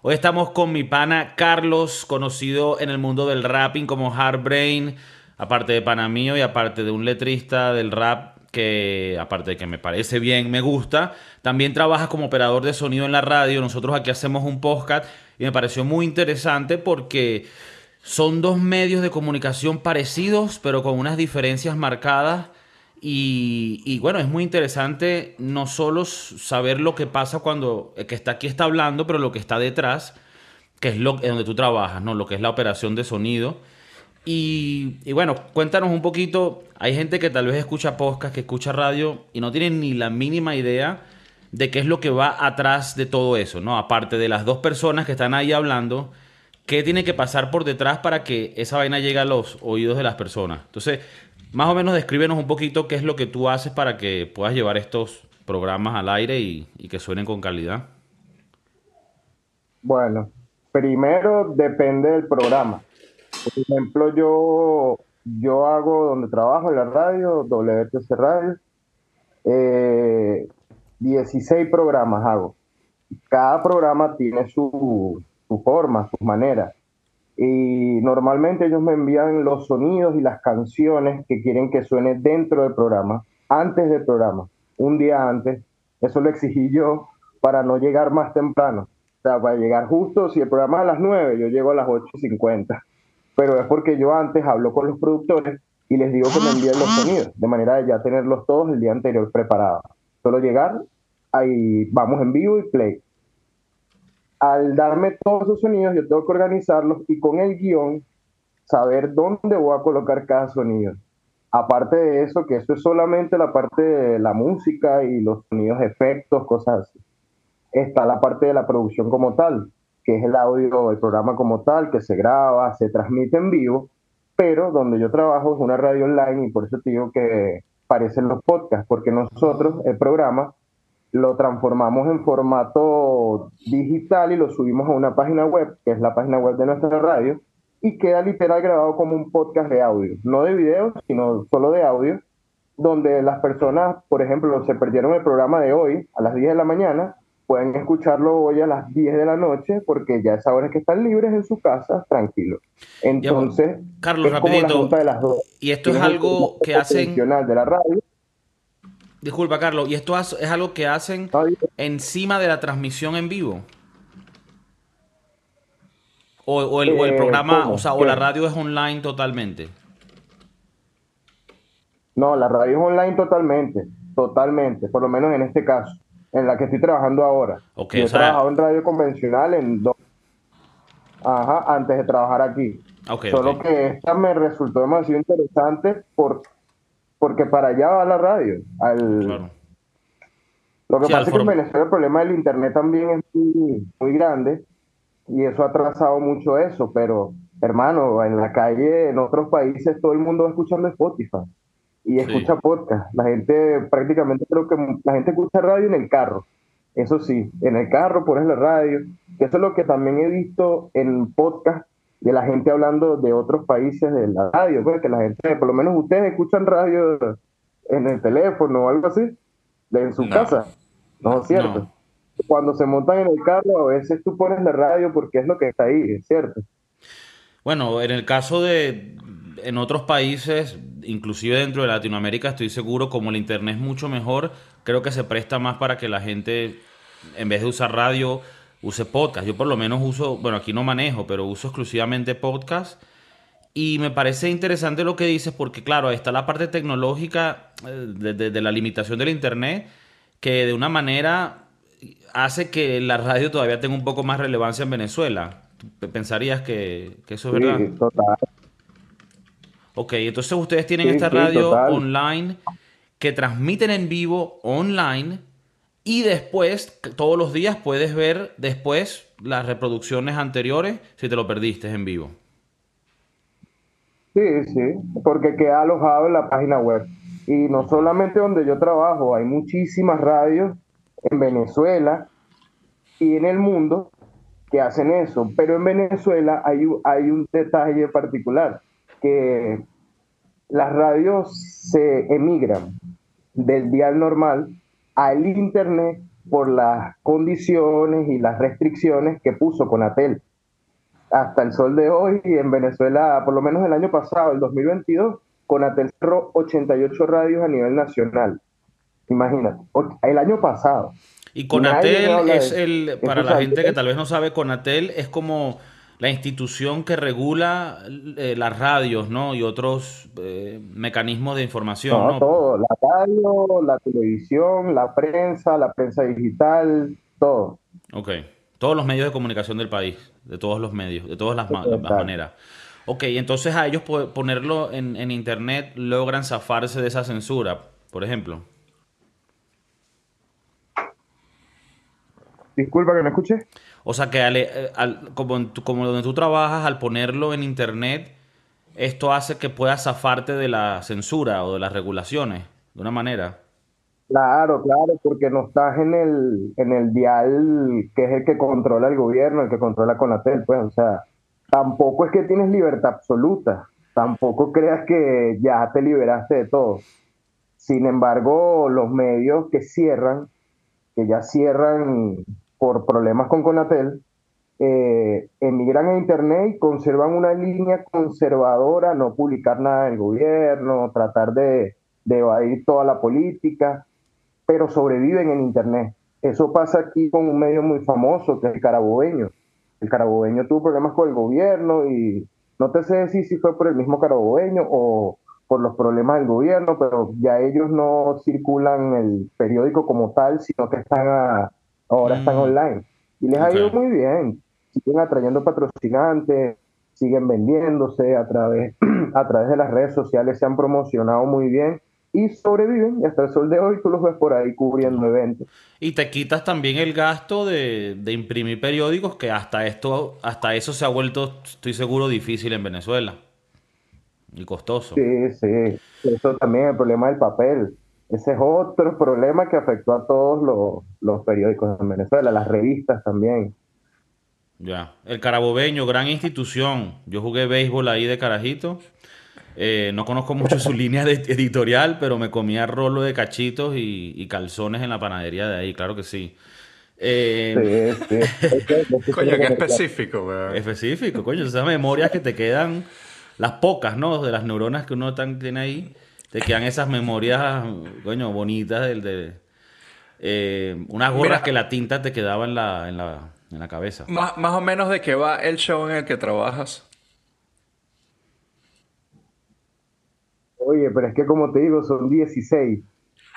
Hoy estamos con mi pana Carlos, conocido en el mundo del rapping como Brain, aparte de pana mío y aparte de un letrista del rap que, aparte de que me parece bien, me gusta, también trabaja como operador de sonido en la radio. Nosotros aquí hacemos un podcast y me pareció muy interesante porque son dos medios de comunicación parecidos, pero con unas diferencias marcadas y, bueno, es muy interesante no solo saber lo que pasa cuando el que está aquí está hablando, pero lo que está detrás, que es lo donde tú trabajas, ¿no? Lo que es la operación de sonido. Y, bueno, cuéntanos un poquito. Hay gente que tal vez escucha podcast, que escucha radio y no tiene ni la mínima idea de qué es lo que va atrás de todo eso, ¿no? Aparte de las dos personas que están ahí hablando, qué tiene que pasar por detrás para que esa vaina llegue a los oídos de las personas. Entonces, más o menos descríbenos un poquito qué es lo que tú haces para que puedas llevar estos programas al aire y, que suenen con calidad. Bueno, primero depende del programa. Por ejemplo, yo, yo hago donde trabajo en la radio, WTC Radio, 16 eh, programas hago. Cada programa tiene su, su forma, sus maneras y normalmente ellos me envían los sonidos y las canciones que quieren que suene dentro del programa, antes del programa, un día antes. Eso lo exigí yo para no llegar más temprano. O sea, para llegar justo, si el programa es a las 9, yo llego a las 8.50. Pero es porque yo antes hablo con los productores y les digo que me envíen los sonidos, de manera de ya tenerlos todos el día anterior preparados. Solo llegar, ahí vamos en vivo y play al darme todos esos sonidos, yo tengo que organizarlos y con el guion saber dónde voy a colocar cada sonido. Aparte de eso, que eso es solamente la parte de la música y los sonidos, efectos, cosas así. Está la parte de la producción como tal, que es el audio del programa como tal, que se graba, se transmite en vivo, pero donde yo trabajo es una radio online y por eso te digo que parecen los podcasts, porque nosotros, el programa, lo transformamos en formato digital y lo subimos a una página web, que es la página web de nuestra radio, y queda literal grabado como un podcast de audio, no de video, sino solo de audio, donde las personas, por ejemplo, se perdieron el programa de hoy a las 10 de la mañana, pueden escucharlo hoy a las 10 de la noche, porque ya es hora que están libres en su casa, tranquilos. Entonces, Carlos, rapidito, de las dos. y esto es algo que hacen... de la radio Disculpa, Carlos, ¿y esto es algo que hacen encima de la transmisión en vivo? O, el, eh, programa, o sea, o la radio es online totalmente. No, la radio es online totalmente, totalmente, por lo menos en este caso, en la que estoy trabajando ahora. Okay, Yo he trabajado en radio convencional en dos, ajá, antes de trabajar aquí. Solo que esta me resultó demasiado interesante por porque para allá va la radio. Al... Lo que pasa es que en Venezuela el problema del Internet también es muy, grande y eso ha atrasado mucho eso, pero hermano, en la calle, en otros países, todo el mundo va escuchando Spotify y escucha podcast. La gente, prácticamente creo que la gente escucha radio en el carro. Eso sí, en el carro pones la radio. Eso es lo que también he visto en podcast de la gente hablando de otros países de la radio, pues que la gente, por lo menos ustedes escuchan radio en el teléfono o algo así, de en su casa, ¿no es cierto? Cuando se montan en el carro, a veces tú pones la radio porque es lo que está ahí, es cierto. Bueno, en el caso de, en otros países, inclusive dentro de Latinoamérica, estoy seguro, como el Internet es mucho mejor, creo que se presta más para que la gente, en vez de usar radio, use podcast. Yo por lo menos uso, bueno, aquí no manejo, pero uso exclusivamente podcast. Y me parece interesante lo que dices porque, claro, está la parte tecnológica eh, de, la limitación del Internet, que de una manera hace que la radio todavía tenga un poco más relevancia en Venezuela. ¿Pensarías que, eso es verdad? Sí, total. Ok, entonces ustedes tienen esta radio online que transmiten en vivo online y después, todos los días puedes ver después las reproducciones anteriores si te lo perdiste en vivo. Sí, sí, porque queda alojado en la página web. Y no solamente donde yo trabajo, hay muchísimas radios en Venezuela y en el mundo que hacen eso. Pero en Venezuela hay, hay un detalle particular, que las radios se emigran del dial normal al internet por las condiciones y las restricciones que puso Conatel. Hasta el sol de hoy, en Venezuela, por lo menos el año pasado, el 2022, Conatel cerró 88 radios a nivel nacional. Imagínate, el año pasado. Y Conatel es el, para la gente que tal vez no sabe, Conatel es como la institución que regula eh, las radios, ¿no? Y otros eh, mecanismos de información, ¿no? Todo, la radio, la televisión, la prensa, la prensa digital, todo. Ok, todos los medios de comunicación del país, de todos los medios, de todas las, maneras. Ok, entonces a ellos ponerlo en, en internet logran zafarse de esa censura, por ejemplo. Disculpa que me escuche. O sea que eh, como, como donde tú trabajas, al ponerlo en internet, esto hace que puedas zafarte de la censura o de las regulaciones, de una manera. Claro, claro, porque no estás en el, en el dial que es el que controla el gobierno, el que controla Conatel, pues, o sea, tampoco es que tienes libertad absoluta, tampoco creas que ya te liberaste de todo. Sin embargo, los medios que cierran, que ya cierran por problemas con Conatel, eh, emigran a Internet y conservan una línea conservadora, no publicar nada del gobierno, tratar de, evadir toda la política, pero sobreviven en Internet. Eso pasa aquí con un medio muy famoso, que es el carabobeño. El carabobeño tuvo problemas con el gobierno y no te sé decir si fue por el mismo carabobeño o por los problemas del gobierno, pero ya ellos no circulan el periódico como tal, sino que están a, ahora están mm. online. Y les ha ido muy bien. Siguen atrayendo patrocinantes, siguen vendiéndose a través, a través de las redes sociales, se han promocionado muy bien y sobreviven. Y hasta el sol de hoy tú los ves por ahí cubriendo eventos. Y te quitas también el gasto de, de imprimir periódicos, que hasta esto, hasta eso se ha vuelto, estoy seguro, difícil en Venezuela. Y costoso. Sí, sí. Eso también es el problema del papel. Ese es otro problema que afectó a todos los, periódicos en Venezuela, las revistas también. Ya, el Carabobeño, gran institución. Yo jugué béisbol ahí de carajito. Eh, no conozco mucho su línea editorial, pero me comía rolo de cachitos y, calzones en la panadería de ahí, claro que sí. Eh, sí, sí. coño, qué específico, weón. Específico, coño, esas memorias que te quedan, las pocas, ¿no? De las neuronas que uno tiene ahí te quedan esas memorias, coño, bonitas del de eh, unas gorras que la tinta te quedaba en la, en la, en la cabeza. Más, más o menos de qué va el show en el que trabajas. Oye, pero es que como te digo, son 16.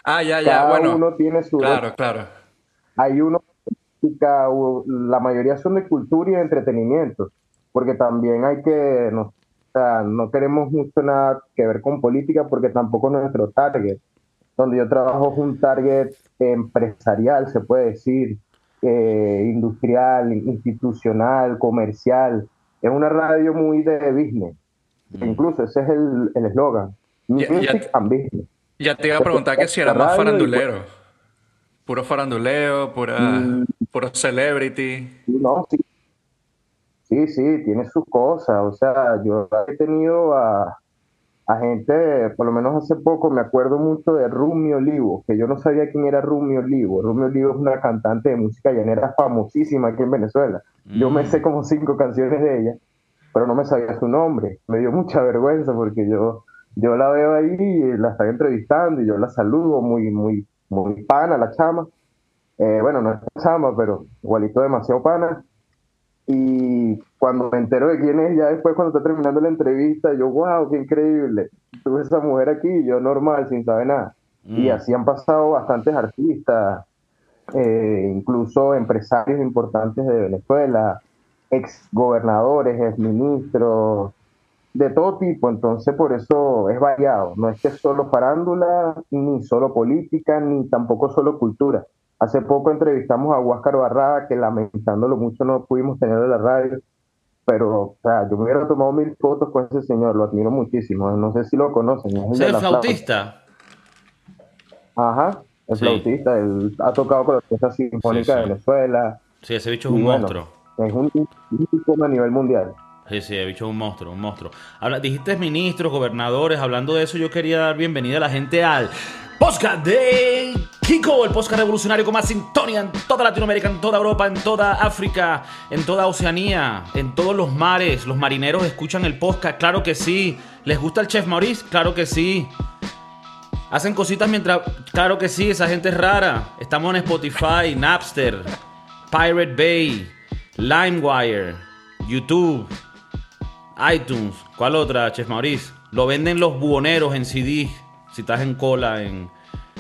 Ah, ya, ya, Cada uno tiene su... Claro, claro. Hay uno, la mayoría son de cultura y de entretenimiento, porque también hay que, no, sea, no queremos mucho nada que ver con política porque tampoco es nuestro target. Donde yo trabajo es un target empresarial, se puede decir, eh, industrial, institucional, comercial. Es una radio muy de business. Mm. Incluso ese es el eslogan. Music and business. Ya te iba a preguntar que si era más farandulero. Puro faranduleo, pura, mm. puro celebrity. No, sí, Sí, sí, tiene sus cosas. O sea, yo he tenido a, gente, por lo menos hace poco, me acuerdo mucho de Rumi Olivo, que yo no sabía quién era Rumi Olivo. Rumi Olivo es una cantante de música llanera famosísima aquí en Venezuela. Yo me sé mm. como cinco canciones de ella, pero no me sabía su nombre. Me dio mucha vergüenza porque yo, yo la veo ahí y la estaba entrevistando y yo la saludo muy, muy, muy pana la chama. Eh, bueno, no es chama, pero igualito demasiado pana. Y cuando me entero de quién es, ya después cuando está terminando la entrevista, yo, wow, qué increíble. Tuve esa mujer aquí, yo normal, sin saber nada. Y mm. así han pasado bastantes artistas, eh, incluso empresarios importantes de Venezuela, ex gobernadores, ex ministros, de todo tipo. Entonces, por eso es variado. No es que es solo farándula, ni solo política, ni tampoco solo cultura. Hace poco entrevistamos a Huáscar Barrada, que lamentándolo mucho no pudimos tener en la radio, pero o sea, yo me hubiera tomado mil fotos con ese señor, lo admiro muchísimo, no sé si lo conocen. Es el, flautista? Ajá, el flautista, él ha tocado con la Orquesta Sinfónica de Venezuela. Sí, ese bicho es un monstruo. Es un, un a nivel mundial. Sí, sí, bicho es un monstruo, un monstruo. Habla, dijiste ministros, gobernadores, hablando de eso, yo quería dar bienvenida a la gente al podcast de México, el podcast revolucionario con más sintonía en toda Latinoamérica, en toda Europa, en toda África, en toda Oceanía, en todos los mares. Los marineros escuchan el podcast, claro que sí. ¿Les gusta el Chef Maurice? Claro que sí. Hacen cositas mientras... Claro que sí, esa gente es rara. Estamos en Spotify, Napster, Pirate Bay, LimeWire, YouTube, iTunes. ¿Cuál otra, Chef Maurice? Lo venden los buhoneros en CD. Si estás en cola en,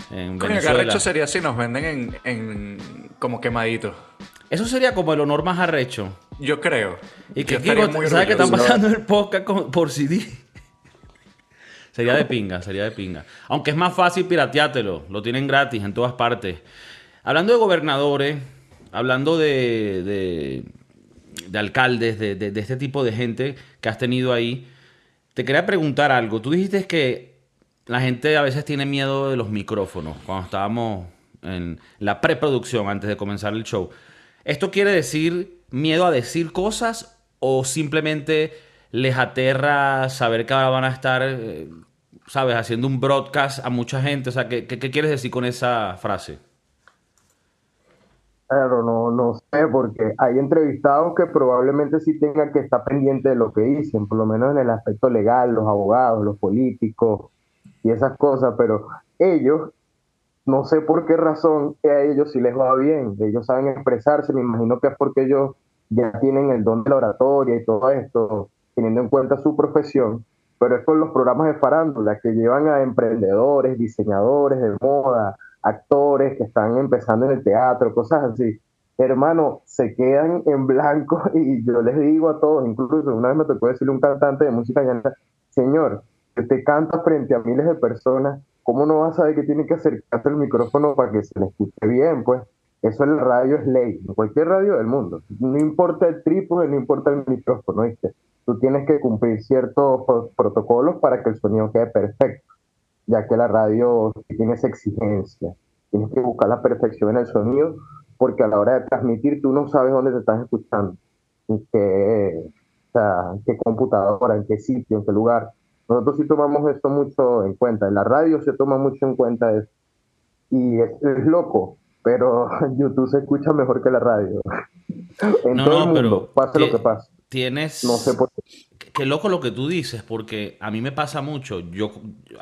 en Coño, qué arrecho sería si nos venden en, en como quemadito. Eso sería como el honor más arrecho. Yo creo. Y que Kiko, ¿sabes que están pasando el podcast con- por CD? sería de pinga, sería de pinga. Aunque es más fácil pirateártelo, lo tienen gratis en todas partes. Hablando de gobernadores, hablando de, de, de alcaldes, de, de- de este tipo de gente que has tenido ahí, te quería preguntar algo. Tú dijiste que la gente a veces tiene miedo de los micrófonos cuando estábamos en la preproducción antes de comenzar el show. ¿Esto quiere decir miedo a decir cosas o simplemente les aterra saber que ahora van a estar, eh, sabes, haciendo un broadcast a mucha gente? O sea, ¿qué, qué- quieres decir con esa frase? Claro, no, no sé, porque hay entrevistados que probablemente sí tengan que estar pendientes de lo que dicen, por lo menos en el aspecto legal, los abogados, los políticos y esas cosas, pero ellos, no sé por qué razón, a ellos sí les va bien, ellos saben expresarse, me imagino que es porque ellos ya tienen el don de la oratoria y todo esto, teniendo en cuenta su profesión, pero es con los programas de farándula que llevan a emprendedores, diseñadores de moda, actores que están empezando en el teatro, cosas así. Hermano, se quedan en blanco y yo les digo a todos, incluso una vez me tocó decirle a un cantante de música llanera, señor, usted canta frente a miles de personas, ¿cómo no va a saber que tiene que acercarse el micrófono para que se le escuche bien? Pues eso en la radio es ley, en cualquier radio del mundo. No importa el trípode, no importa el micrófono, ¿viste? Tú tienes que cumplir ciertos pro- protocolos para que el sonido quede perfecto ya que la radio tiene esa exigencia. Tienes que buscar la perfección en el sonido, porque a la hora de transmitir tú no sabes dónde te estás escuchando, en qué, o sea, en qué computadora, en qué sitio, en qué lugar. Nosotros sí tomamos esto mucho en cuenta. En la radio se toma mucho en cuenta eso. Y es, es loco, pero YouTube se escucha mejor que la radio. En No, todo no, el mundo, pero pase lo que pase. Tienes... No sé por qué. Qué- loco lo que tú dices, porque a mí me pasa mucho. Yo,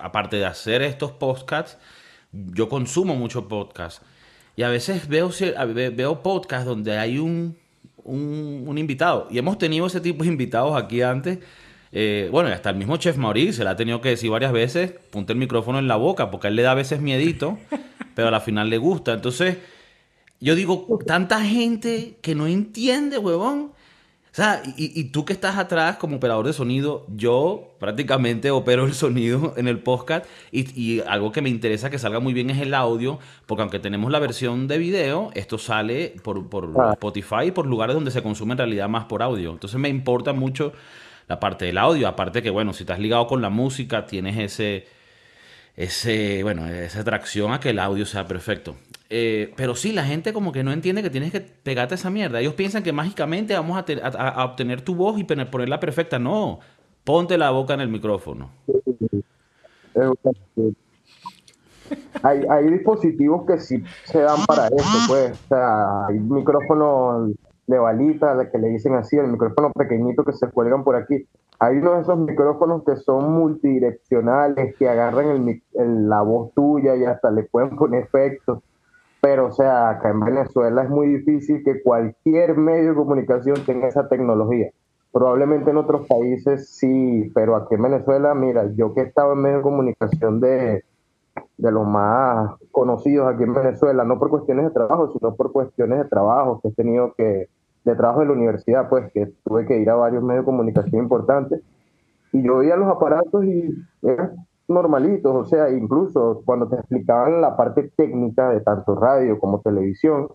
aparte de hacer estos podcasts, yo consumo mucho podcast. Y a veces veo, veo podcasts donde hay un, un, un invitado. Y hemos tenido ese tipo de invitados aquí antes. Eh, bueno, y hasta el mismo Chef Maurice se le ha tenido que decir varias veces, ponte el micrófono en la boca, porque a él le da a veces miedito, pero a la final le gusta. Entonces, yo digo, tanta gente que no entiende, huevón. O sea, y, y tú que estás atrás como operador de sonido, yo prácticamente opero el sonido en el podcast y, y algo que me interesa que salga muy bien es el audio, porque aunque tenemos la versión de video, esto sale por, por Ah. Spotify y por lugares donde se consume en realidad más por audio. Entonces me importa mucho la parte del audio, aparte que, bueno, si estás ligado con la música, tienes ese, ese, bueno, esa atracción a que el audio sea perfecto. Eh, pero sí, la gente como que no entiende que tienes que pegarte esa mierda. Ellos piensan que mágicamente vamos a, a- a obtener tu voz y pone- ponerla perfecta. No, ponte la boca en el micrófono. Hay, hay dispositivos que sí se dan para eso, pues. O sea, hay micrófonos de balita, de que le dicen así, el micrófono pequeñito que se cuelgan por aquí. Hay uno de esos micrófonos que son multidireccionales, que agarran el el- la voz tuya y hasta le pueden poner efectos. Pero, o sea, acá en Venezuela es muy difícil que cualquier medio de comunicación tenga esa tecnología. Probablemente en otros países sí, pero aquí en Venezuela, mira, yo que he estado en medios de comunicación de, de los más conocidos aquí en Venezuela, no por cuestiones de trabajo, sino por cuestiones de trabajo que he tenido que, de trabajo de la universidad, pues que tuve que ir a varios medios de comunicación importantes. Y yo veía los aparatos y eran normalitos, o sea, incluso cuando te explicaban la parte técnica de tanto radio como televisión,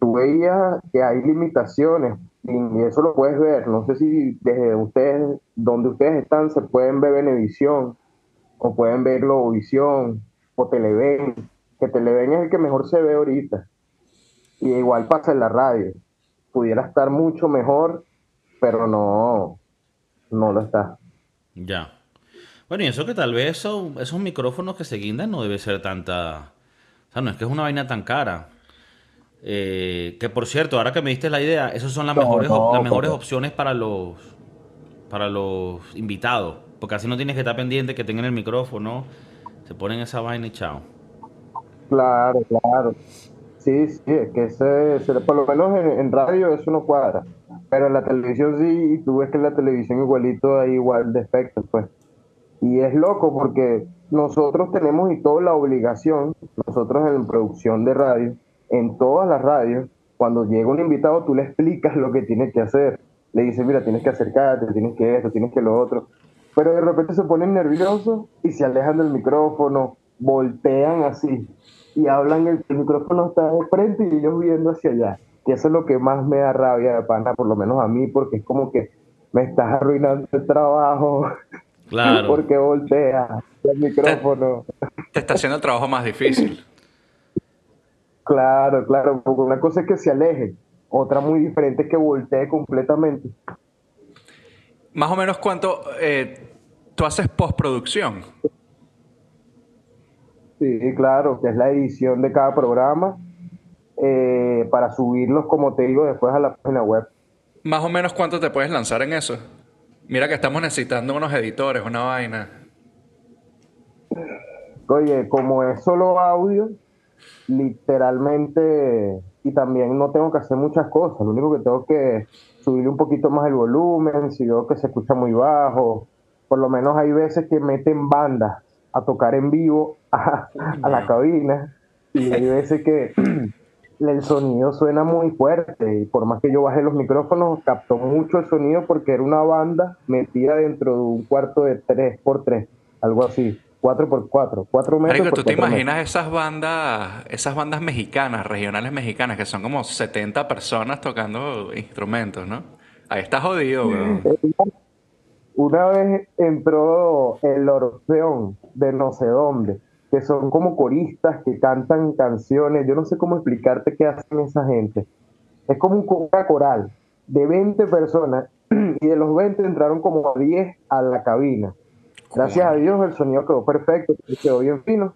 tú veías que hay limitaciones y eso lo puedes ver. No sé si desde ustedes, donde ustedes están, se pueden ver Venevisión o pueden ver Globovisión o Televen, que Televen es el que mejor se ve ahorita. Y igual pasa en la radio. Pudiera estar mucho mejor, pero no, no lo está. Ya. Bueno, y eso que tal vez eso- esos micrófonos que se guindan no debe ser tanta sea, no es que es una vaina tan cara. Eh, que por cierto, ahora que me diste la idea, esas son las mejores, las mejores opciones para los, para los invitados. Porque así no tienes que estar pendiente que tengan el micrófono, se ponen esa vaina y chao. Claro, claro. Sí, sí, es que ese, por lo menos en, radio eso no cuadra. Pero en la televisión sí, y tú ves que en la televisión igualito hay igual de efectos, pues. Y es loco porque nosotros tenemos y toda la obligación, nosotros en producción de radio, en todas las radios, cuando llega un invitado tú le explicas lo que tiene que hacer. Le dices, mira, tienes que acercarte, tienes que esto, tienes que lo otro. Pero de repente se ponen nerviosos y se alejan del micrófono, voltean así y hablan, el, micrófono está de frente y ellos viendo hacia allá. Y eso es lo que más me da rabia de pana, por lo menos a mí, porque es como que me estás arruinando el trabajo. Claro. porque voltea el micrófono. Te, está haciendo el trabajo más difícil. Claro, claro, porque una cosa es que se aleje, otra muy diferente es que voltee completamente. Más o menos cuánto eh, tú haces postproducción. Sí, claro, que es la edición de cada programa eh, para subirlos, como te digo, después a la página web. Más o menos cuánto te puedes lanzar en eso. Mira que estamos necesitando unos editores, una vaina. Oye, como es solo audio, literalmente, y también no tengo que hacer muchas cosas, lo único que tengo que subir un poquito más el volumen, si veo que se escucha muy bajo, por lo menos hay veces que meten bandas a tocar en vivo a, la cabina y hay veces que el sonido suena muy fuerte y por más que yo baje los micrófonos captó mucho el sonido porque era una banda metida dentro de un cuarto de 3x3, algo así. 4x4, 4 metros. ¿tú te imaginas esas bandas, esas bandas mexicanas, regionales mexicanas, que son como 70 personas tocando instrumentos, ¿no? Ahí está jodido, weón. Una vez entró el Orfeón de no sé dónde, que son como coristas que cantan canciones. Yo no sé cómo explicarte qué hacen esa gente. Es como un coral de 20 personas y de los 20 entraron como 10 a la cabina. Gracias a Dios el sonido quedó perfecto, quedó bien fino.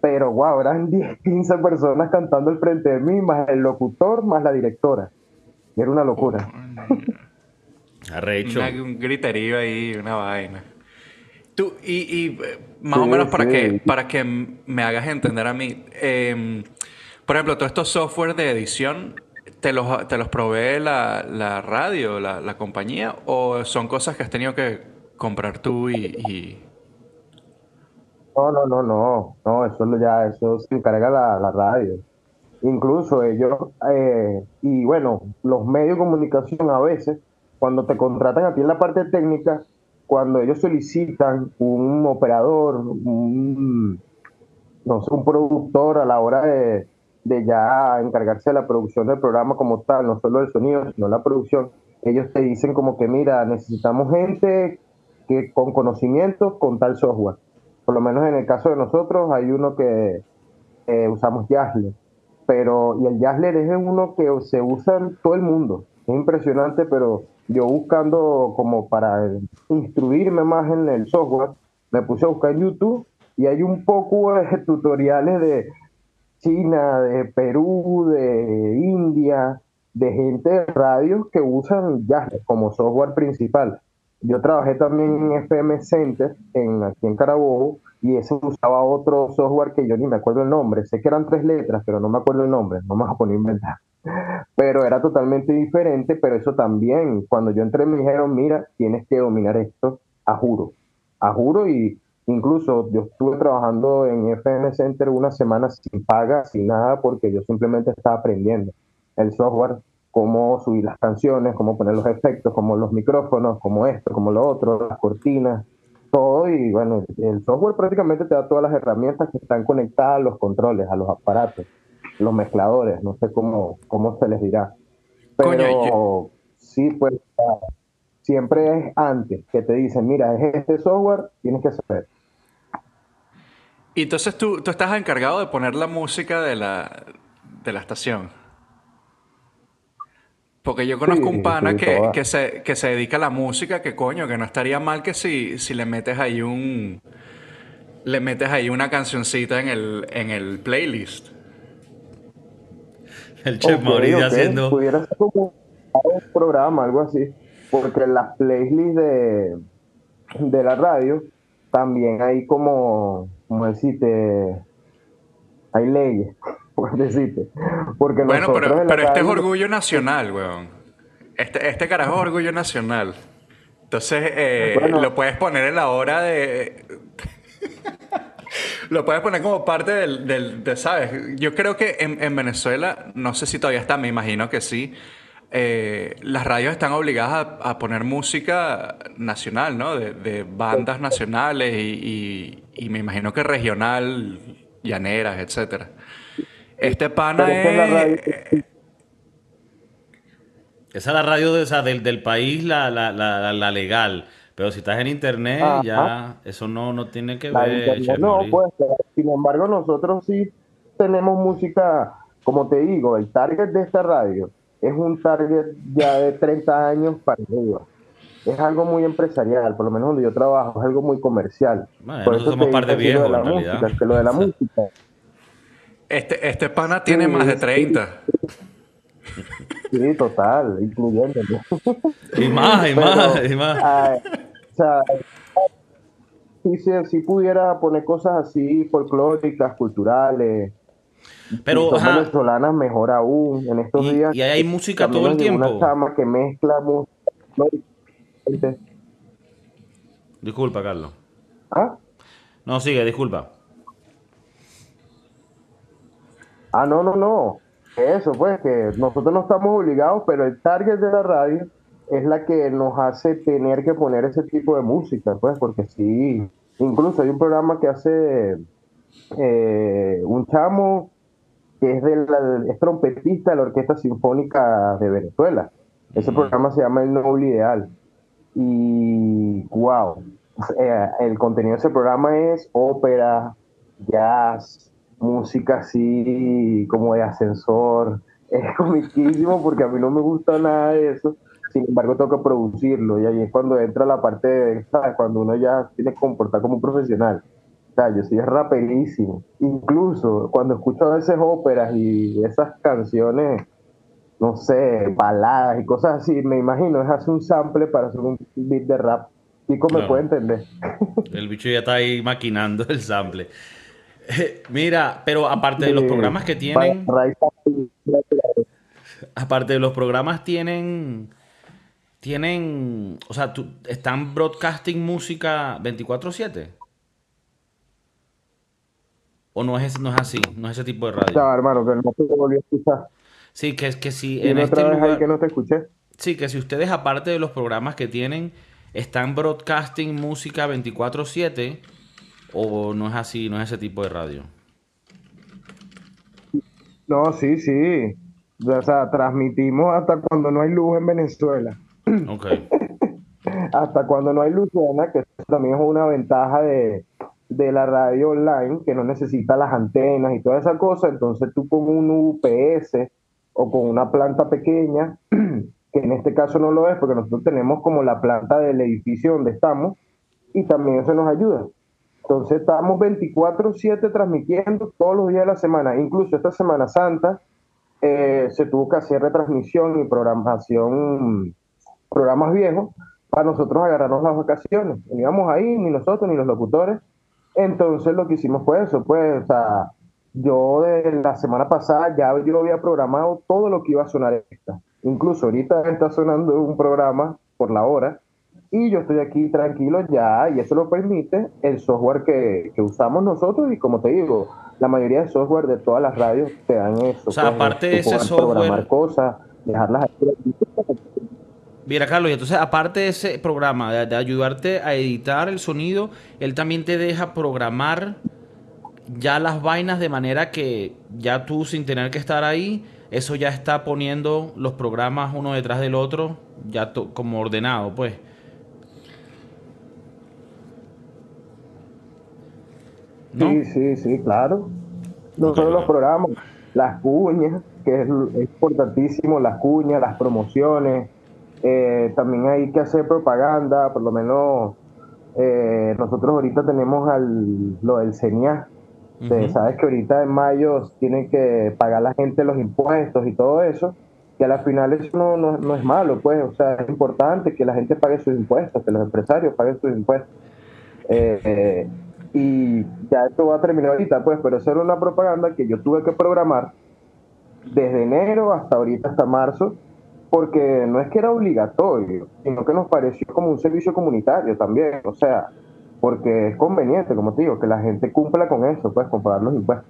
Pero wow, eran 10, 15 personas cantando al frente de mí, más el locutor, más la directora. Y era una locura. Arrecho. un griterío ahí, una vaina. Tú, y, eh, más o menos para, que, para que me hagas entender a mí, em, por ejemplo, todos estos software de edición, ¿te los, te los provee la, radio, la, compañía, o son cosas que has tenido que comprar tú y, No, no, no, no, no, eso ya, eso se encarga la, la radio. Incluso ellos, eh, y bueno, los medios de comunicación a veces cuando te contratan a ti en la parte técnica, cuando ellos solicitan un operador, un, no sé, un productor a la hora de, ya encargarse de la producción del programa como tal, no solo el sonido, sino la producción, ellos te dicen como que, mira, necesitamos gente que con conocimientos con tal software. Por lo menos en el caso de nosotros hay uno que usamos Jazzler, pero y el Jazzler es uno que se usa en todo el mundo. Es impresionante, pero yo buscando como para instruirme más en el software, me puse a buscar en YouTube y hay un poco de tutoriales de China, de Perú, de India, de gente de radio que usan ya como software principal. Yo trabajé también en FM Center en, aquí en Carabobo y ese usaba otro software que yo ni me acuerdo el nombre. Sé que eran tres letras, pero no me acuerdo el nombre. No me vas a poner a inventar pero era totalmente diferente, pero eso también, cuando yo entré me dijeron, mira, tienes que dominar esto a juro, a juro y incluso yo estuve trabajando en FM Center una semana sin paga, sin nada, porque yo simplemente estaba aprendiendo el software, cómo subir las canciones, cómo poner los efectos, como los micrófonos, como esto, como lo otro, las cortinas, todo. Y bueno, el software prácticamente te da todas las herramientas que están conectadas a los controles, a los aparatos los mezcladores, no sé cómo, cómo se les dirá. Pero sí, pues siempre es antes que te dicen, mira, es este software, tienes que saber. Y entonces tú, tú estás encargado de poner la música de la, de la estación. Porque yo conozco un pana que, que, se, que se dedica a la música, que coño, que no estaría mal que si, si le metes ahí un le metes ahí una cancioncita en el, en el playlist. El Chef Mauricio haciendo. Pudiera ser como un programa, algo así. Porque las playlists de, de la radio también hay como, como decirte, hay leyes, por decirte. Porque bueno, pero, pero este es orgullo nacional, weón. Este, este carajo es orgullo nacional. Entonces, eh, lo puedes poner en la hora de... lo puedes poner como parte del, del de, ¿sabes? Yo creo que en, en, Venezuela, no sé si todavía está, me imagino que sí, eh, las radios están obligadas a, poner música nacional, ¿no? De, de bandas nacionales y, y, y, me imagino que regional, llaneras, etcétera. Este pana es... Esa es la radio de, esa, del, del, país, la, la, la, la, legal. Pero si estás en internet, ya eso no, no tiene que ver. no, pues, sin embargo, nosotros sí tenemos música, como te digo, el target de esta radio es un target ya de 30 años para arriba. Es algo muy empresarial, por lo menos donde yo trabajo, es algo muy comercial. Bueno, por eso somos par de viejos, la música, que lo de la música. Este, este pana tiene más de 30. Sí, total, incluyéndome. Y más, y más, y más. o sea, si, si, pudiera poner cosas así folclóricas, culturales, pero venezolanas mejor aún en estos días. Y hay música todo el tiempo. Una chama que mezcla música. Disculpa, Carlos. ¿Ah? No, sigue, disculpa. Ah, no, no, no. Eso, pues, que nosotros no estamos obligados, pero el target de la radio es la que nos hace tener que poner ese tipo de música, pues, porque sí, incluso hay un programa que hace eh, un chamo que es, del, es trompetista de la Orquesta Sinfónica de Venezuela. Ese programa se llama El Noble Ideal. Y, wow, eh, el contenido de ese programa es ópera, jazz, música así como de ascensor. Es comiquísimo porque a mí no me gusta nada de eso. Sin embargo, tengo que producirlo. Y ahí es cuando entra la parte de, ¿sabes? Cuando uno ya tiene que comportar como un profesional. O sea, yo soy raperísimo. Incluso cuando escucho a veces óperas y esas canciones, no sé, baladas y cosas así, me imagino, es hacer un sample para hacer un beat de rap. ¿Y cómo me puede entender? El bicho ya está ahí maquinando el sample. Mira, pero aparte de los programas que tienen. Aparte de los programas tienen. Tienen. O sea, ¿están broadcasting música 24-7? ¿O no es, no es así? No es ese tipo de radio. Ya, hermano, que no te volví a escuchar. Sí, que es que si en este lugar... que no te escuché. Sí, que si ustedes, aparte de los programas que tienen, están broadcasting música 24-7 ¿O no es así, no es ese tipo de radio? No, sí, sí. O sea, transmitimos hasta cuando no hay luz en Venezuela. Ok. hasta cuando no hay luz que también es una ventaja de, de la radio online, que no necesita las antenas y toda esa cosa. Entonces tú con un UPS o con una planta pequeña, que en este caso no lo es, porque nosotros tenemos como la planta del edificio donde estamos, y también eso nos ayuda. Entonces estamos 24/7 transmitiendo todos los días de la semana, incluso esta Semana Santa eh, se tuvo que hacer retransmisión y programación, programas viejos, para nosotros agarrarnos las vacaciones. Ni íbamos ahí, ni nosotros, ni los locutores. Entonces lo que hicimos fue eso, pues, o sea, yo de la semana pasada ya yo había programado todo lo que iba a sonar esta. Incluso ahorita está sonando un programa por la hora y yo estoy aquí tranquilo ya y eso lo permite el software que, usamos nosotros y como te digo, la mayoría de software de todas las radios te dan eso. O sea, pues, aparte de ese software... Programar cosas, dejarlas... Mira, Carlos, y entonces aparte de ese programa, de, ayudarte a editar el sonido, él también te deja programar ya las vainas de manera que ya tú sin tener que estar ahí, eso ya está poniendo los programas uno detrás del otro, ya como ordenado, pues. Sí, sí, sí, claro. No solo los programas, las cuñas, que es, importantísimo, las cuñas, las promociones. Eh, también hay que hacer propaganda, por lo menos eh, nosotros ahorita tenemos al, lo del CENIA. Sabes que ahorita en mayo tienen que pagar la gente los impuestos y todo eso, que a la final eso no, no, es malo, pues, o sea, es importante que la gente pague sus impuestos, que los empresarios paguen sus impuestos. Eh, eh, y ya esto va a terminar ahorita, pues, pero eso era una propaganda que yo tuve que programar desde enero hasta ahorita, hasta marzo, porque no es que era obligatorio, sino que nos pareció como un servicio comunitario también, o sea, porque es conveniente, como te digo, que la gente cumpla con eso, pues, con pagar los impuestos.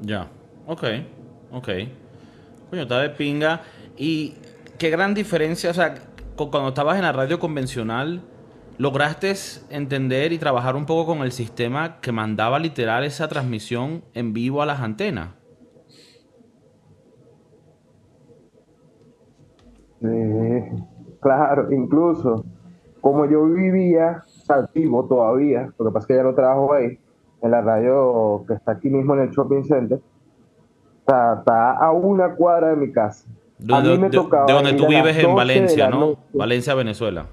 Ya, ok, ok. Coño, está de pinga. Y qué gran diferencia, o sea, cuando estabas en la radio convencional, ¿lograste entender y trabajar un poco con el sistema que mandaba literal esa transmisión en vivo a las antenas? Sí, claro, incluso como yo vivía, o todavía, lo que pasa es que ya no trabajo ahí, en la radio que está aquí mismo en el shopping center, está, a una cuadra de mi casa. a mí me tocaba de donde tú vives en Valencia, ¿no? Valencia, Venezuela.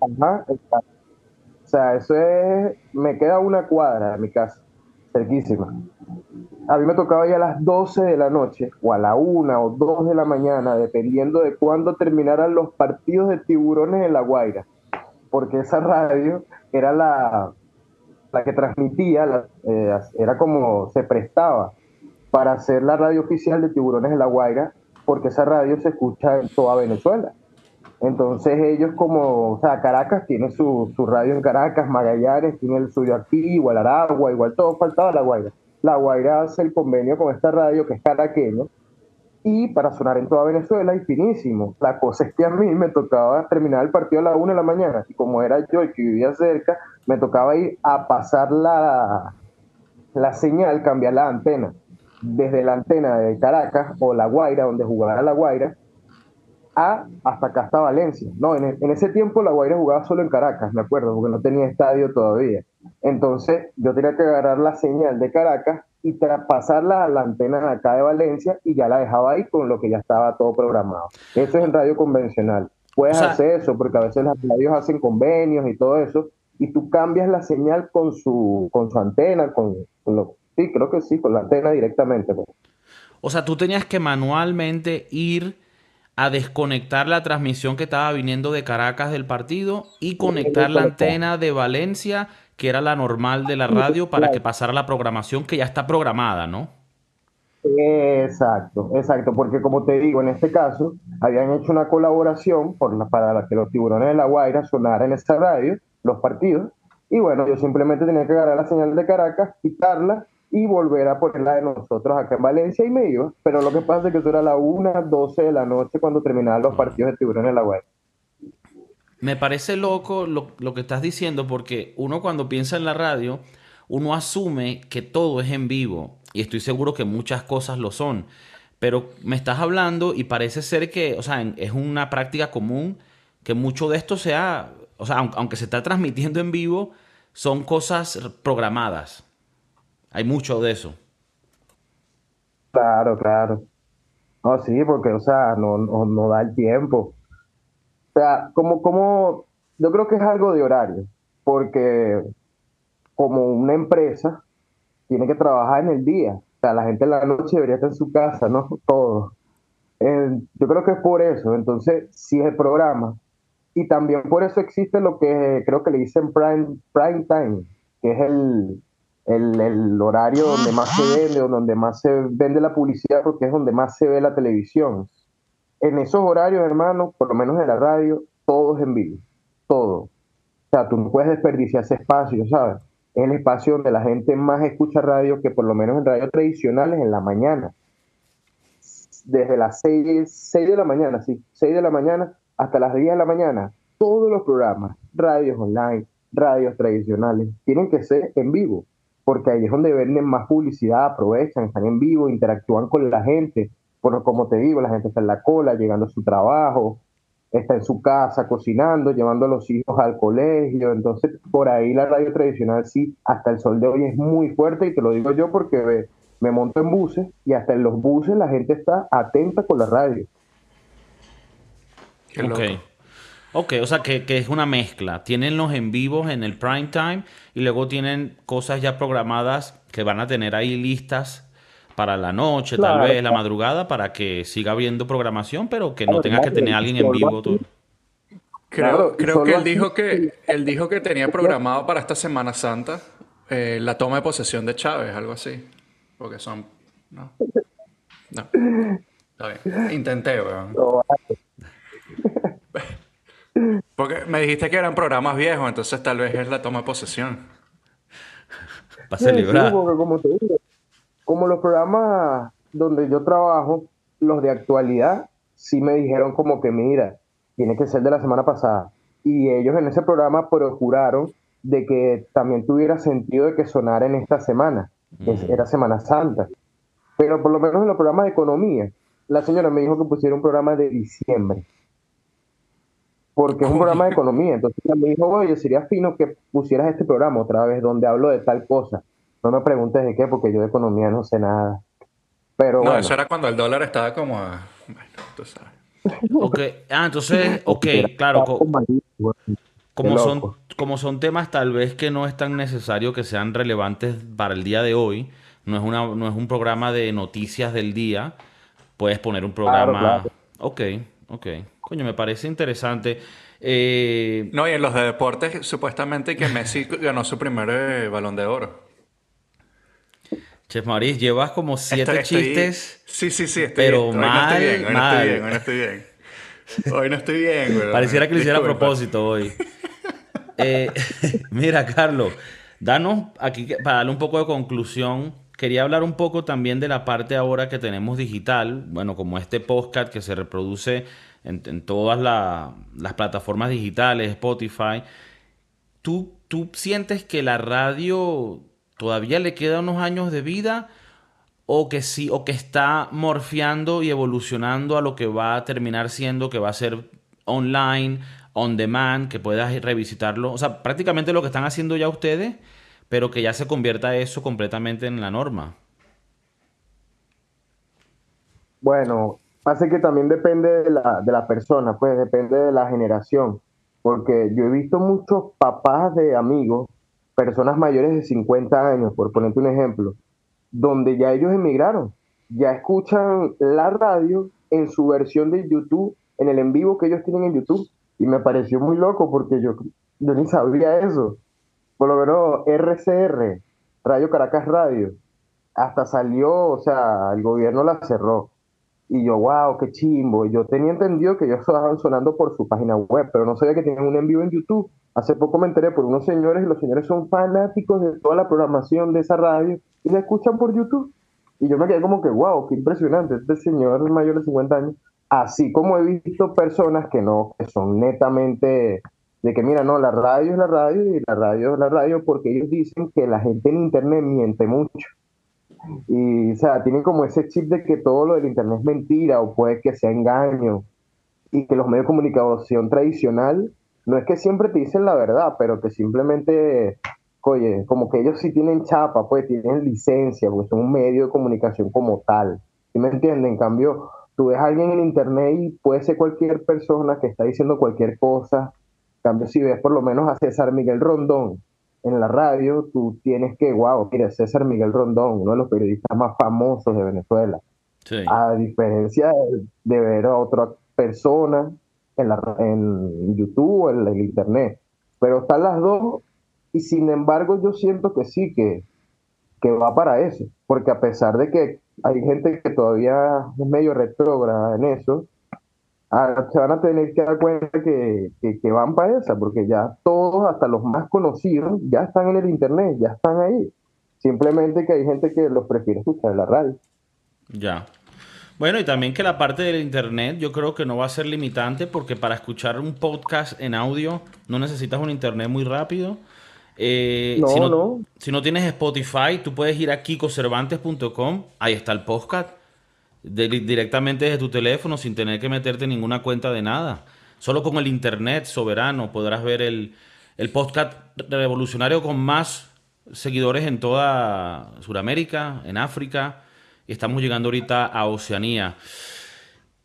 Ajá. O sea, eso es, me queda una cuadra de mi casa, cerquísima a mí me tocaba ya a las 12 de la noche, o a la 1 o 2 de la mañana, dependiendo de cuándo terminaran los partidos de tiburones en La Guaira, porque esa radio era la, la que transmitía, eh, era como se prestaba para hacer la radio oficial de tiburones en La Guaira, porque esa radio se escucha en toda Venezuela. Entonces ellos como, o sea, Caracas tiene su, su radio en Caracas, Magallanes tiene el suyo aquí, igual Aragua, igual todo, faltaba La Guaira. La Guaira hace el convenio con esta radio que es caraqueño y para sonar en toda Venezuela y finísimo. La cosa es que a mí me tocaba terminar el partido a la una de la mañana y como era yo y que vivía cerca, me tocaba ir a pasar la, la señal, cambiar la antena desde la antena de Caracas o La Guaira, donde jugaba La Guaira, a hasta acá hasta Valencia. No, en, en, ese tiempo La Guaira jugaba solo en Caracas, me acuerdo, porque no tenía estadio todavía. Entonces yo tenía que agarrar la señal de Caracas y traspasarla a la antena acá de Valencia y ya la dejaba ahí con lo que ya estaba todo programado. Eso es en radio convencional. Puedes hacer eso porque a veces las radios hacen convenios y todo eso y tú cambias la señal con su, con su antena, con, lo, sí, creo que sí, con la antena directamente. Pues. O sea, tú tenías que manualmente ir a desconectar la transmisión que estaba viniendo de Caracas del partido y conectar la antena de Valencia que era la normal de la radio para que pasara la programación que ya está programada, ¿no? Exacto, exacto, porque como te digo, en este caso habían hecho una colaboración por la, para que los tiburones de la Guaira sonaran en esa radio, los partidos, y bueno, yo simplemente tenía que agarrar la señal de Caracas, quitarla y volver a ponerla de nosotros acá en Valencia y me iba, pero lo que pasa es que eso era la 1, 12 de la noche cuando terminaban los partidos de tiburones de la Guaira. Me parece loco lo, que estás diciendo porque uno cuando piensa en la radio, uno asume que todo es en vivo y estoy seguro que muchas cosas lo son. Pero me estás hablando y parece ser que, o sea, es una práctica común que mucho de esto sea, o sea, aunque se está transmitiendo en vivo, son cosas programadas. Hay mucho de eso. Claro, claro. No, sí, porque, o sea, no, no da el tiempo. O sea, como, como, yo creo que es algo de horario, porque como una empresa tiene que trabajar en el día. O sea, la gente en la noche debería estar en su casa, ¿no? Todo. Eh, yo creo que es por eso. Entonces, si es el programa. Y también por eso existe lo que creo que le dicen prime, prime time, que es el, el, el, horario donde más se vende o donde más se vende la publicidad, porque es donde más se ve la televisión en esos horarios, hermano, por lo menos en la radio, todo es en vivo, todo. O sea, tú no puedes desperdiciar ese espacio, ¿sabes? Es el espacio donde la gente más escucha radio que por lo menos en radio tradicionales en la mañana. Desde las 6, 6 de la mañana, sí, 6 de la mañana hasta las 10 de la mañana, todos los programas, radios online, radios tradicionales, tienen que ser en vivo, porque ahí es donde venden más publicidad, aprovechan, están en vivo, interactúan con la gente, bueno, como te digo, la gente está en la cola, llegando a su trabajo, está en su casa cocinando, llevando a los hijos al colegio. Entonces, por ahí la radio tradicional sí, hasta el sol de hoy es muy fuerte y te lo digo yo porque me monto en buses y hasta en los buses la gente está atenta con la radio. ok. Ok, o sea que, que, es una mezcla. Tienen los en vivos en el prime time y luego tienen cosas ya programadas que van a tener ahí listas para la noche, tal vez la madrugada, para que siga habiendo programación, pero que no tenga que tener a alguien en vivo. Todo. Creo, creo que él dijo que él dijo que tenía programado para esta Semana Santa eh, la toma de posesión de Chávez, algo así. Porque son. No. No. Está bien. Intenté, weón. Porque me dijiste que eran programas viejos, entonces tal vez es la toma de posesión. Para celebrar. como, como los programas donde yo trabajo, los de actualidad, sí me dijeron como que, mira, tiene que ser de la semana pasada. Y ellos en ese programa procuraron de que también tuviera sentido de que sonara en esta semana, que era Semana Santa. Pero por lo menos en los programas de economía, la señora me dijo que pusiera un programa de diciembre. Porque es un programa de economía. Entonces ella me dijo, oye, sería fino que pusieras este programa otra vez donde hablo de tal cosa. No me preguntes de qué, porque yo de economía no sé nada. Pero no, eso era cuando el dólar estaba como a... Bueno, tú sabes. Ok, ah, entonces, ok, claro. como, son, como son temas tal vez que no es tan necesario que sean relevantes para el día de hoy, no es, una, no es un programa de noticias del día, puedes poner un programa... Ok, ok. Coño, me parece interesante. Eh, no, y en los de deportes, supuestamente que Messi ganó su primer eh, balón de oro. Chef Maurice, llevas como siete chistes. Sí, sí, sí, estoy pero bien. mal, hoy no estoy bien, hoy no estoy bien, hoy no estoy bien. Hoy no estoy bien, güey. Pareciera que lo hiciera a propósito hoy. Eh, mira, Carlos, danos aquí para darle un poco de conclusión. Quería hablar un poco también de la parte ahora que tenemos digital, bueno, como este podcast que se reproduce en, todas las plataformas digitales, Spotify. ¿Tú, ¿Tú sientes que la radio todavía le queda unos años de vida o que sí, o que está morfeando y evolucionando a lo que va a terminar siendo, que va a ser online, on demand, que puedas revisitarlo. O sea, prácticamente lo que están haciendo ya ustedes, pero que ya se convierta eso completamente en la norma. Bueno, pasa que también depende de la, de la persona, pues depende de la generación. Porque yo he visto muchos papás de amigos personas mayores de 50 años, por ponerte un ejemplo, donde ya ellos emigraron, ya escuchan la radio en su versión de YouTube, en el en vivo que ellos tienen en YouTube. Y me pareció muy loco porque yo, yo ni sabía eso. Por lo menos RCR, Radio Caracas Radio, hasta salió, o sea, el gobierno la cerró. Y yo, wow, qué chimbo. Yo tenía entendido que ellos estaban sonando por su página web, pero no sabía que tenían un en vivo en YouTube. Hace poco me enteré por unos señores y los señores son fanáticos de toda la programación de esa radio y la escuchan por YouTube. Y yo me quedé como que, wow, qué impresionante, este señor mayor de 50 años. Así como he visto personas que no, que son netamente de que, mira, no, la radio es la radio y la radio es la radio porque ellos dicen que la gente en Internet miente mucho. Y, o sea, tienen como ese chip de que todo lo del Internet es mentira o puede que sea engaño y que los medios de comunicación tradicional no es que siempre te dicen la verdad, pero que simplemente, oye, como que ellos sí tienen chapa, pues tienen licencia, porque son un medio de comunicación como tal. ¿Sí me entienden? En cambio, tú ves a alguien en internet y puede ser cualquier persona que está diciendo cualquier cosa. Cambio, si ves por lo menos a César Miguel Rondón en la radio, tú tienes que, wow, mira, César Miguel Rondón, uno de los periodistas más famosos de Venezuela. A diferencia de ver a otra persona en, la, en YouTube o en el Internet. Pero están las dos y sin embargo yo siento que sí, que, que va para eso. Porque a pesar de que hay gente que todavía es medio retrógrada en eso, ah, se van a tener que dar cuenta que, que, van para esa, porque ya todos, hasta los más conocidos, ya están en el Internet, ya están ahí. Simplemente que hay gente que los prefiere escuchar en la radio. Ya. Bueno, y también que la parte del internet yo creo que no va a ser limitante porque para escuchar un podcast en audio no necesitas un internet muy rápido. Eh, no, si no, no, Si no tienes Spotify, tú puedes ir a kikocervantes.com, ahí está el podcast, directamente desde tu teléfono sin tener que meterte ninguna cuenta de nada. Solo con el internet soberano podrás ver el, el podcast revolucionario con más seguidores en toda Sudamérica, en África y estamos llegando ahorita a Oceanía.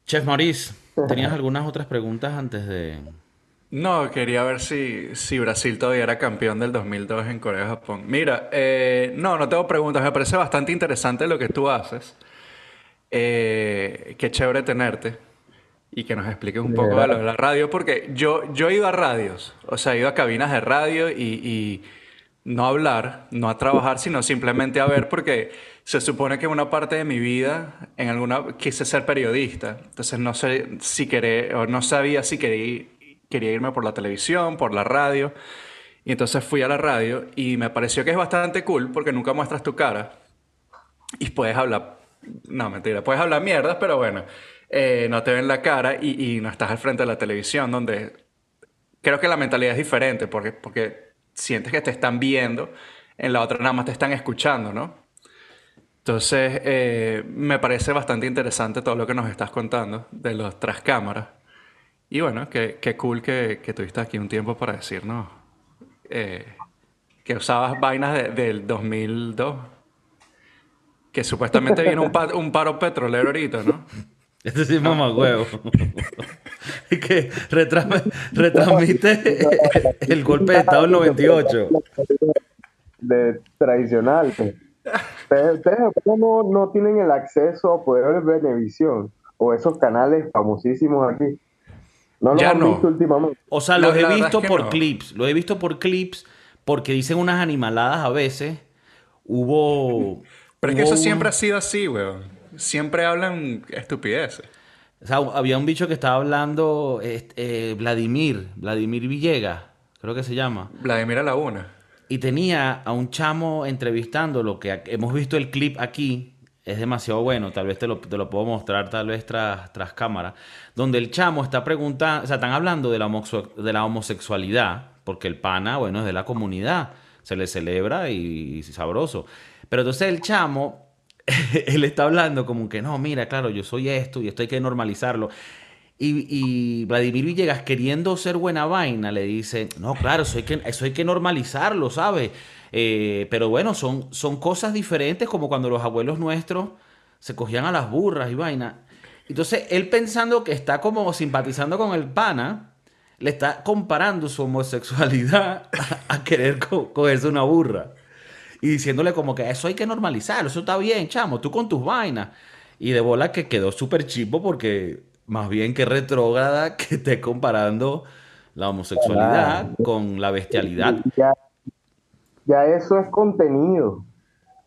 Chef Maurice, ¿tenías algunas otras preguntas antes de...? No, quería ver si, si Brasil todavía era campeón del 2002 en Corea-Japón. Mira, eh, no, no tengo preguntas. Me parece bastante interesante lo que tú haces. Eh, qué chévere tenerte y que nos expliques un poco de lo de la radio, porque yo, yo he ido a radios, o sea, he ido a cabinas de radio y, y no a hablar, no a trabajar, sino simplemente a ver, porque se supone que una parte de mi vida, en alguna, quise ser periodista, entonces no sé si quería, o no sabía si quería, quería irme por la televisión, por la radio, y entonces fui a la radio y me pareció que es bastante cool porque nunca muestras tu cara y puedes hablar, no mentira, puedes hablar mierdas, pero bueno eh, no te ven la cara y, no estás al frente de la televisión, donde creo que la mentalidad es diferente, porque, porque sientes que te están viendo, en la otra nada más te están escuchando, ¿no? Entonces, eh, me parece bastante interesante todo lo que nos estás contando de los tras cámaras. Y bueno, qué, qué cool que, que, tuviste aquí un tiempo para decirnos eh, que usabas vainas del 2002. Que supuestamente viene un, un paro petrolero ahorita, ¿no? Este sí es huevo. y que retransmite el golpe de Estado del 98. De tradicional. Ustedes no, no tienen el acceso a poder ver Venevisión o esos canales famosísimos aquí. No los han visto últimamente. O sea, los he visto por clips. Los he visto por clips porque dicen unas animaladas a veces. Hubo. Pero es que eso siempre ha sido así, weón siempre hablan estupideces. O sea, había un bicho que estaba hablando, eh, Vladimir, Vladimir Villegas, creo que se llama. Vladimir a la una. Y tenía a un chamo entrevistando, lo que hemos visto el clip aquí, es demasiado bueno, tal vez te lo, te lo puedo mostrar tal vez tras, tras cámara, donde el chamo está preguntando, o sea, están hablando de la, de la homosexualidad, porque el pana, bueno, es de la comunidad, se le celebra y, y sabroso. Pero entonces el chamo él está hablando como que no, mira, claro, yo soy esto y esto hay que normalizarlo. Y, Vladimir Villegas, queriendo ser buena vaina, le dice, no, claro, eso hay que, eso hay que normalizarlo, ¿sabes? Eh, pero bueno, son, son cosas diferentes como cuando los abuelos nuestros se cogían a las burras y vaina. Entonces, él pensando que está como simpatizando con el pana, le está comparando su homosexualidad a, querer cogerse una burra y diciéndole como que eso hay que normalizarlo, eso está bien, chamo, tú con tus vainas. Y de bola que quedó súper chipo porque más bien que retrógrada que esté comparando la homosexualidad con la bestialidad. Ya, ya eso es contenido,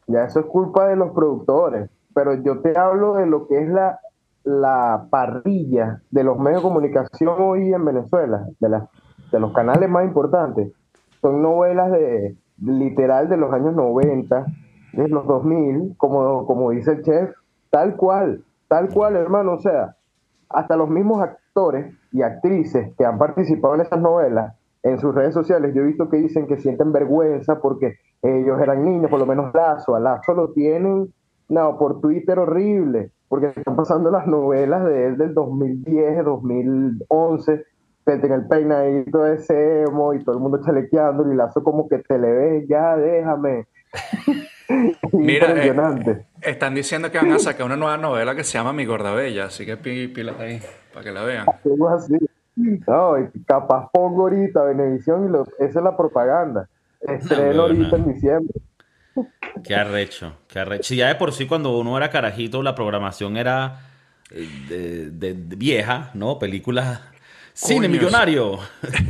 ya eso es culpa de los productores, pero yo te hablo de lo que es la, la parrilla de los medios de comunicación hoy en Venezuela, de, las, de los canales más importantes. Son novelas de literal de los años 90, de los 2000, como, como dice el chef, tal cual, tal cual, hermano. O sea, hasta los mismos actores y actrices que han participado en esas novelas, en sus redes sociales, yo he visto que dicen que sienten vergüenza porque ellos eran niños, por lo menos Lazo, a Lazo lo tienen, no, por Twitter horrible, porque están pasando las novelas de él del 2010, 2011, en el peinadito ese emo y todo el mundo chalequeando y Lazo como que te le ves, ya déjame. Mira, eh, están diciendo que van a sacar una nueva novela que se llama Mi Gorda Bella, así que pila ahí para que la vean. Así. No, capaz pongo ahorita Benevisión y esa es la propaganda. Estreno ahorita en diciembre. Qué arrecho, qué arrecho. ya de por sí cuando uno era carajito la programación era eh, de vieja, ¿no? Películas Cine millonario.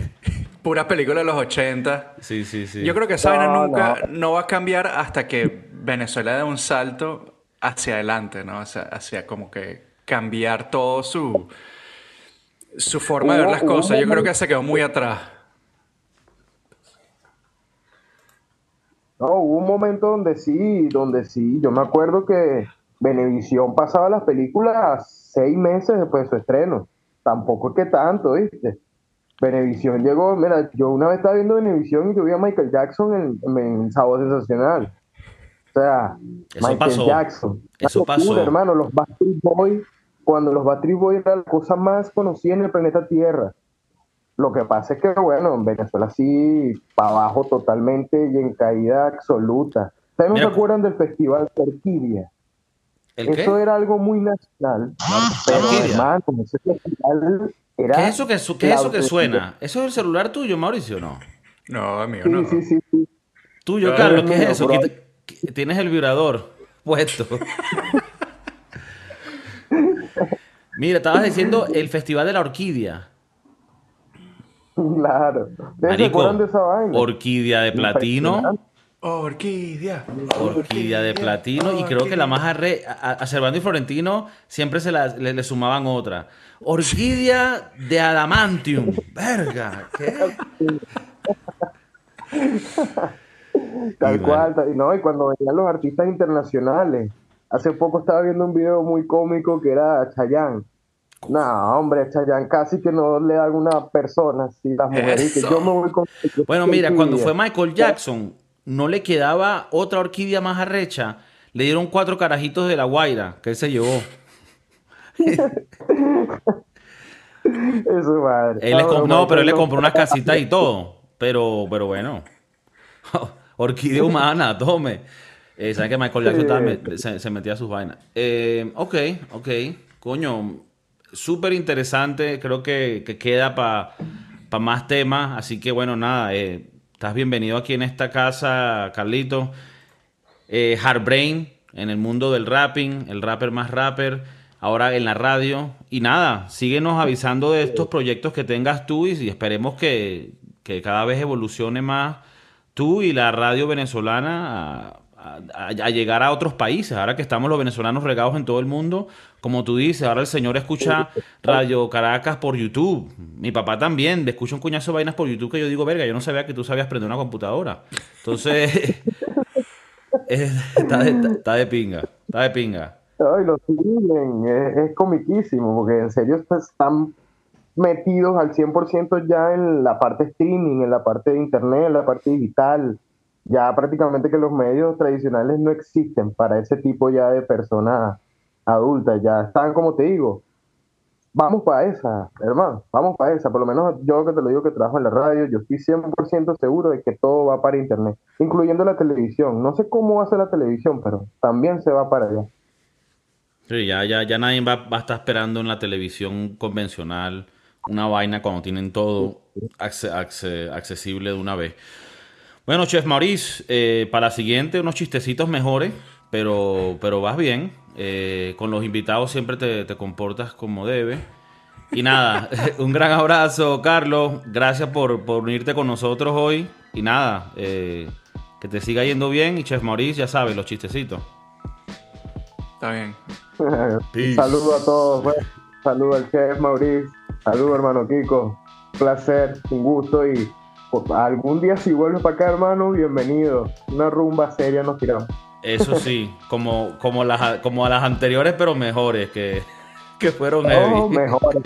Pura película de los 80. Sí, sí, sí. Yo creo que esa no, nunca no. va a cambiar hasta que Venezuela dé un salto hacia adelante, ¿no? Hacia, hacia como que cambiar todo su, su forma de ver las cosas. Yo creo que se quedó muy atrás. No, hubo un momento donde sí, donde sí. Yo me acuerdo que Venevisión pasaba las películas seis meses después de su estreno tampoco es que tanto, ¿viste? Benevisión llegó, mira, yo una vez estaba viendo Benevisión y yo vi a Michael Jackson en, en Sábado Sensacional. O sea, Michael Jackson. Eso pasó. hermano, los Backstreet Boys, cuando los Backstreet Boys era la cosa más conocida en el planeta Tierra. Lo que pasa es que, bueno, en Venezuela sí, para abajo totalmente y en caída absoluta. ¿Ustedes no se acuerdan del festival Terquivia? Eso era algo muy nacional. pero hermano, ¿Qué es eso que, qué es eso que suena? ¿Eso es el celular tuyo, Mauricio, no? No, amigo, no. Sí, sí, sí. Tuyo, Carlos, ¿qué es eso? Tienes el vibrador puesto. Mira, estabas diciendo el Festival de la Orquídea. Claro. Marico, de esa vaina? Orquídea de platino. Orquídea. Orquídea de platino. Y creo que la más arre, a, Servando y Florentino siempre se le, sumaban otra. Orquídea de adamantium. Verga. ¿Qué? Tal cual. No, y cuando venían los artistas internacionales. Hace poco estaba viendo un video muy cómico que era Chayanne no, hombre, Chayanne casi que no le da a una persona, si las mujeres, que yo me voy con... Bueno, mira, cuando fue Michael Jackson, no le quedaba otra orquídea más arrecha. Le dieron cuatro carajitos de la Guaira, que él se llevó. Eso madre. no, pero él le compró unas casitas y todo. Pero, pero bueno. Orquídea humana, tome. Eh, ¿Sabes que Michael Jackson se, metía a sus vainas? Eh, ok, ok. Coño, súper interesante, creo que, queda para más temas, así que bueno, nada, eh, estás bienvenido aquí en esta casa, Carlito. Eh, Heartbrain, en el mundo del rapping, el rapper más rapper, ahora en la radio. Y nada, síguenos avisando de estos proyectos que tengas tú y, esperemos que, que, cada vez evolucione más tú y la radio venezolana llegar a otros países. Ahora que estamos los venezolanos regados en todo el mundo, como tú dices, ahora el señor escucha Radio Caracas por YouTube. Mi papá también, le escucha un cuñazo de vainas por YouTube que yo digo, verga, yo no sabía que tú sabías prender una computadora. Entonces, está, de, pinga, está de pinga. Ay, lo siguen, es, comiquísimo, porque en serio están metidos al 100% ya en la parte streaming, en la parte de internet, en la parte digital ya prácticamente que los medios tradicionales no existen para ese tipo ya de personas adultas, ya están como te digo, vamos para esa, hermano, vamos para esa, por lo menos yo que te lo digo que trabajo en la radio, yo estoy 100% seguro de que todo va para internet, incluyendo la televisión, no sé cómo va a ser la televisión, pero también se va para allá. Sí, ya, ya, ya nadie va, va a estar esperando en la televisión convencional una vaina cuando tienen todo accesible de una vez. Bueno, Chef Maurice, eh, para la siguiente unos chistecitos mejores, pero, pero vas bien. Eh, con los invitados siempre te, comportas como debe. Y nada, un gran abrazo, Carlos. Gracias por, unirte con nosotros hoy. Y nada, eh, que te siga yendo bien. Y Chef Maurice, ya sabes, los chistecitos. Está bien. Saludo a todos. Pues. Saludo al Chef Maurice. Saludo, hermano Kiko. placer, un gusto y algún día si vuelves para acá, hermano, bienvenido. Una rumba seria nos tiramos. Eso sí, como, como, las, como a las anteriores, pero mejores, que, que fueron oh, mejores.